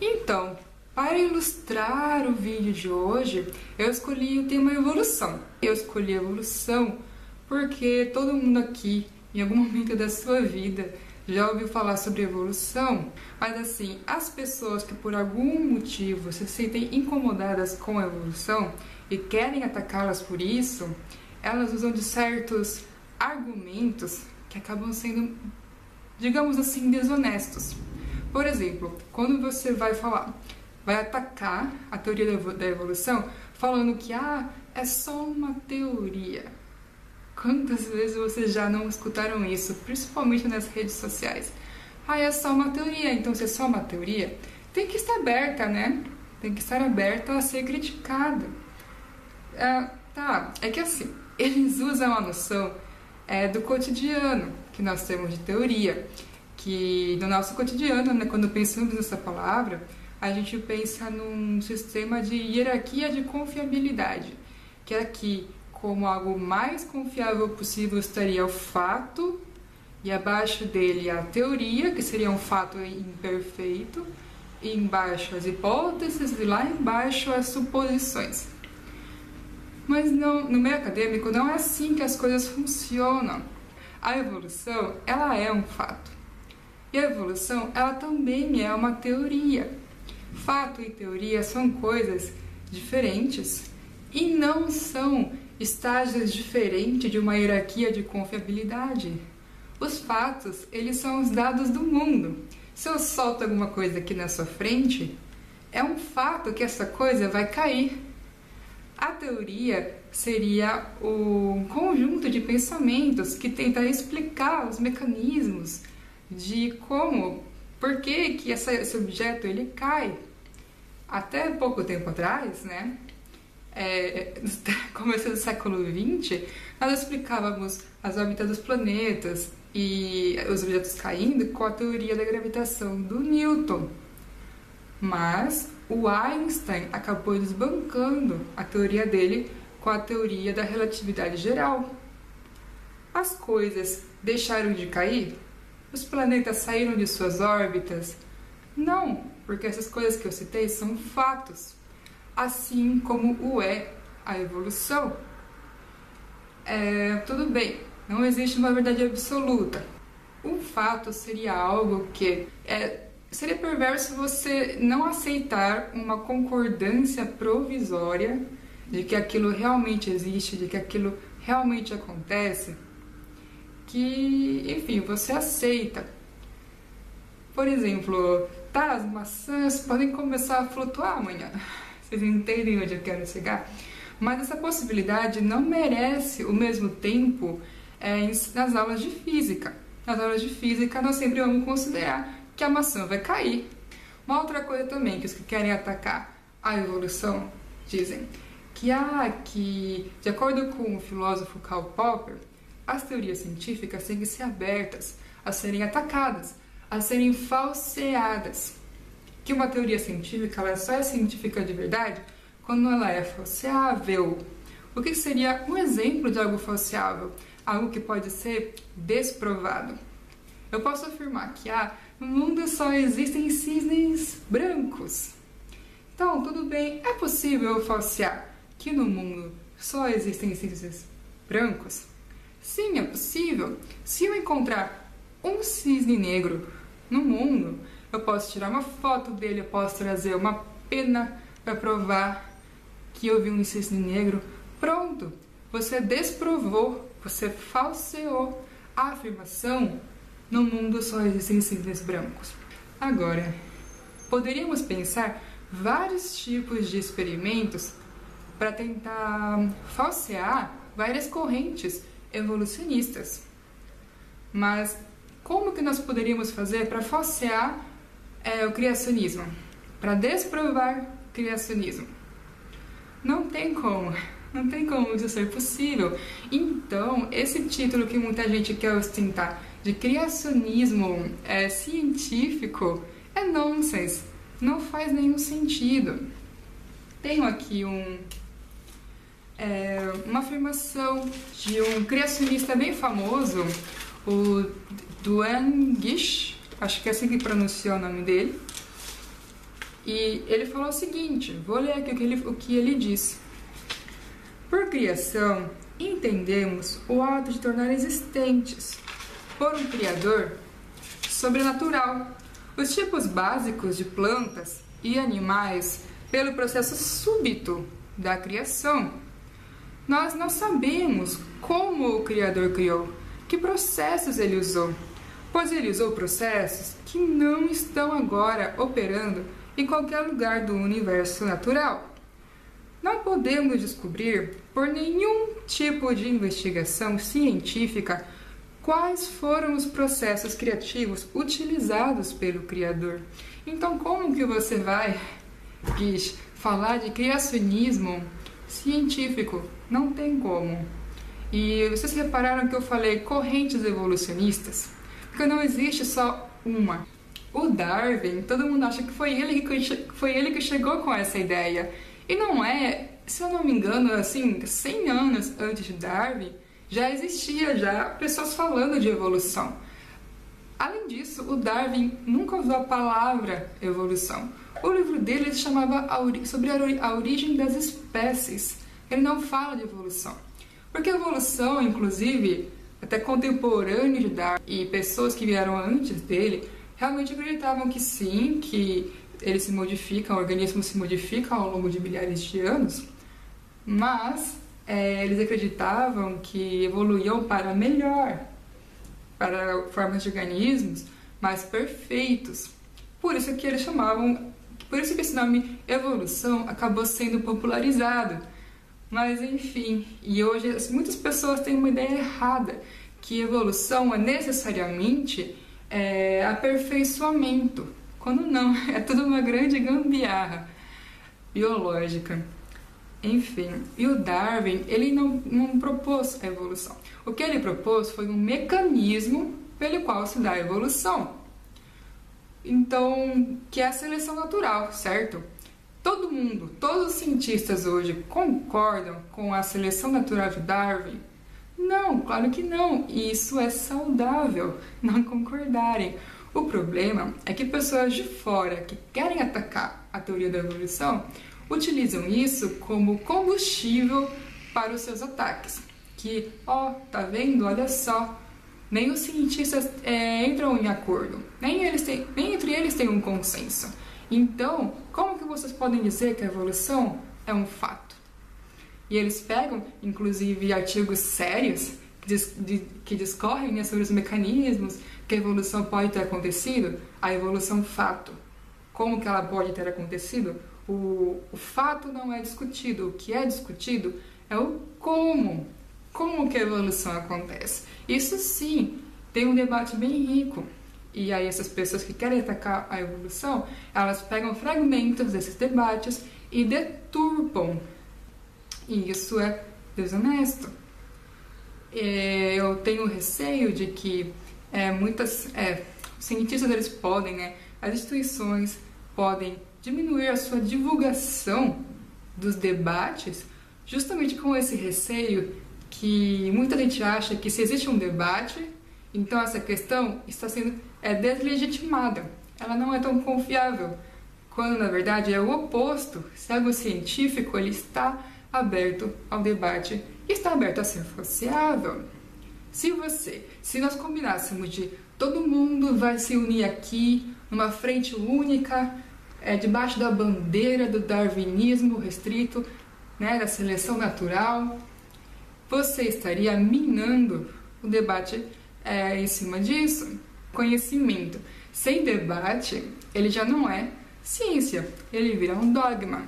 Então, para ilustrar o vídeo de hoje, eu escolhi o tema evolução. Eu escolhi evolução porque todo mundo aqui, em algum momento da sua vida, já ouviu falar sobre evolução, mas assim, as pessoas que por algum motivo se sentem incomodadas com a evolução e querem atacá-las por isso, elas usam de certos argumentos que acabam sendo, digamos assim, desonestos. Por exemplo, quando você vai falar, vai atacar a teoria da evolução falando que ah, é só uma teoria. Quantas vezes vocês já não escutaram isso, principalmente nas redes sociais? Ah, é só uma teoria, então se é só uma teoria, tem que estar aberta, né? Tem que estar aberta a ser criticada. É, tá, é que assim, eles usam a noção é, do cotidiano que nós temos de teoria, que no nosso cotidiano, né, quando pensamos nessa palavra, a gente pensa num sistema de hierarquia de confiabilidade, que aqui, como algo mais confiável possível, estaria o fato, e abaixo dele a teoria, que seria um fato imperfeito, e embaixo as hipóteses, e lá embaixo as suposições. Mas não, no meio acadêmico não é assim que as coisas funcionam. A evolução, ela é um fato. E a evolução, ela também é uma teoria. Fato e teoria são coisas diferentes e não são estágios diferentes de uma hierarquia de confiabilidade. Os fatos, eles são os dados do mundo. Se eu solto alguma coisa aqui na sua frente, é um fato que essa coisa vai cair. A teoria seria o conjunto de pensamentos que tenta explicar os mecanismos de como, por que, que essa, esse objeto ele cai. Até pouco tempo atrás, né, é, começo do século XX, nós explicávamos as órbitas dos planetas e os objetos caindo com a teoria da gravitação do Newton. Mas o Einstein acabou desbancando a teoria dele com a teoria da relatividade geral. As coisas deixaram de cair? Os planetas saíram de suas órbitas? Não, porque essas coisas que eu citei são fatos, assim como o é a evolução. É, tudo bem, não existe uma verdade absoluta. Um fato seria algo que é seria perverso você não aceitar uma concordância provisória de que aquilo realmente existe, de que aquilo realmente acontece, que, enfim, você aceita. Por exemplo, tá, as maçãs podem começar a flutuar amanhã. Vocês entendem onde eu quero chegar? Mas essa possibilidade não merece o mesmo tempo é, nas aulas de física. Nas aulas de física, nós sempre vamos considerar que a maçã vai cair. Uma outra coisa também que os que querem atacar a evolução dizem que, ah, que de acordo com o filósofo Karl Popper, as teorias científicas têm que ser abertas a serem atacadas, a serem falseadas. Que uma teoria científica ela só é científica de verdade quando ela é falseável. O que seria um exemplo de algo falseável? Algo que pode ser desprovado. Eu posso afirmar que ah, no mundo só existem cisnes brancos. Então, tudo bem, é possível falsear que no mundo só existem cisnes brancos? Sim, é possível. Se eu encontrar um cisne negro no mundo, eu posso tirar uma foto dele, eu posso trazer uma pena para provar que eu vi um cisne negro. Pronto, você desprovou, você falseou a afirmação no mundo só existem cisnes brancos. Agora, poderíamos pensar vários tipos de experimentos para tentar falsear várias correntes evolucionistas. Mas como que nós poderíamos fazer para falsear é, o criacionismo? Para desprovar o criacionismo? Não tem como. Não tem como isso ser possível. Então, esse título que muita gente quer ostentar de criacionismo é, científico é nonsense. Não faz nenhum sentido. Tenho aqui um, é, uma afirmação de um criacionista bem famoso, o Duane Gish, acho que é assim que pronuncia o nome dele. E ele falou o seguinte: vou ler aqui o que ele, o que ele disse. Por criação, entendemos o ato de tornar existentes, por um Criador, sobrenatural, os tipos básicos de plantas e animais pelo processo súbito da criação. Nós não sabemos como o Criador criou, que processos ele usou, pois ele usou processos que não estão agora operando em qualquer lugar do universo natural. Não podemos descobrir, por nenhum tipo de investigação científica, quais foram os processos criativos utilizados pelo Criador. Então, como que você vai, Gish, falar de criacionismo científico? Não tem como. E vocês repararam que eu falei correntes evolucionistas? Porque não existe só uma. O Darwin, todo mundo acha que foi ele que, foi ele que chegou com essa ideia. E não é, se eu não me engano, assim, 100 anos antes de Darwin, já existia já pessoas falando de evolução. Além disso, o Darwin nunca usou a palavra evolução. O livro dele se chamava sobre a origem das espécies. Ele não fala de evolução. Porque a evolução, inclusive, até contemporâneo de Darwin e pessoas que vieram antes dele, realmente acreditavam que sim, que eles se modificam, o organismo se modifica ao longo de milhares de anos, mas é, eles acreditavam que evoluíam para melhor, para formas de organismos mais perfeitos. Por isso que eles chamavam, por isso que esse nome evolução acabou sendo popularizado. Mas enfim, e hoje muitas pessoas têm uma ideia errada que evolução é necessariamente é, aperfeiçoamento, quando não, é tudo uma grande gambiarra biológica. Enfim, e o Darwin, ele não, não propôs a evolução. O que ele propôs foi um mecanismo pelo qual se dá a evolução. Então, que é a seleção natural, certo? Todo mundo, todos os cientistas hoje concordam com a seleção natural de Darwin? Não, claro que não. Isso é saudável, não concordarem. O problema é que pessoas de fora que querem atacar a teoria da evolução utilizam isso como combustível para os seus ataques. Que, ó, oh, tá vendo? Olha só, nem os cientistas é, entram em acordo, nem, eles têm, nem entre eles tem um consenso. Então, como que vocês podem dizer que a evolução é um fato? E eles pegam, inclusive, artigos sérios que, discorrem né, sobre os mecanismos que a evolução pode ter acontecido, a evolução fato. Como que ela pode ter acontecido? O, o fato não é discutido, o que é discutido é o como. Como que a evolução acontece. Isso sim, tem um debate bem rico. E aí essas pessoas que querem atacar a evolução, elas pegam fragmentos desses debates e deturpam. E isso é desonesto. É, eu tenho receio de que é, muitas é, cientistas eles podem, né, as instituições podem diminuir a sua divulgação dos debates justamente com esse receio que muita gente acha que se existe um debate, então essa questão está sendo é deslegitimada. Ela não é tão confiável, quando na verdade é o oposto. Se algo científico ele está aberto ao debate, está aberto a ser falseável. Se você, se nós combinássemos de todo mundo vai se unir aqui numa frente única, é, debaixo da bandeira do darwinismo restrito, né, da seleção natural, você estaria minando o debate é, em cima disso. Conhecimento sem debate, ele já não é ciência, ele vira um dogma.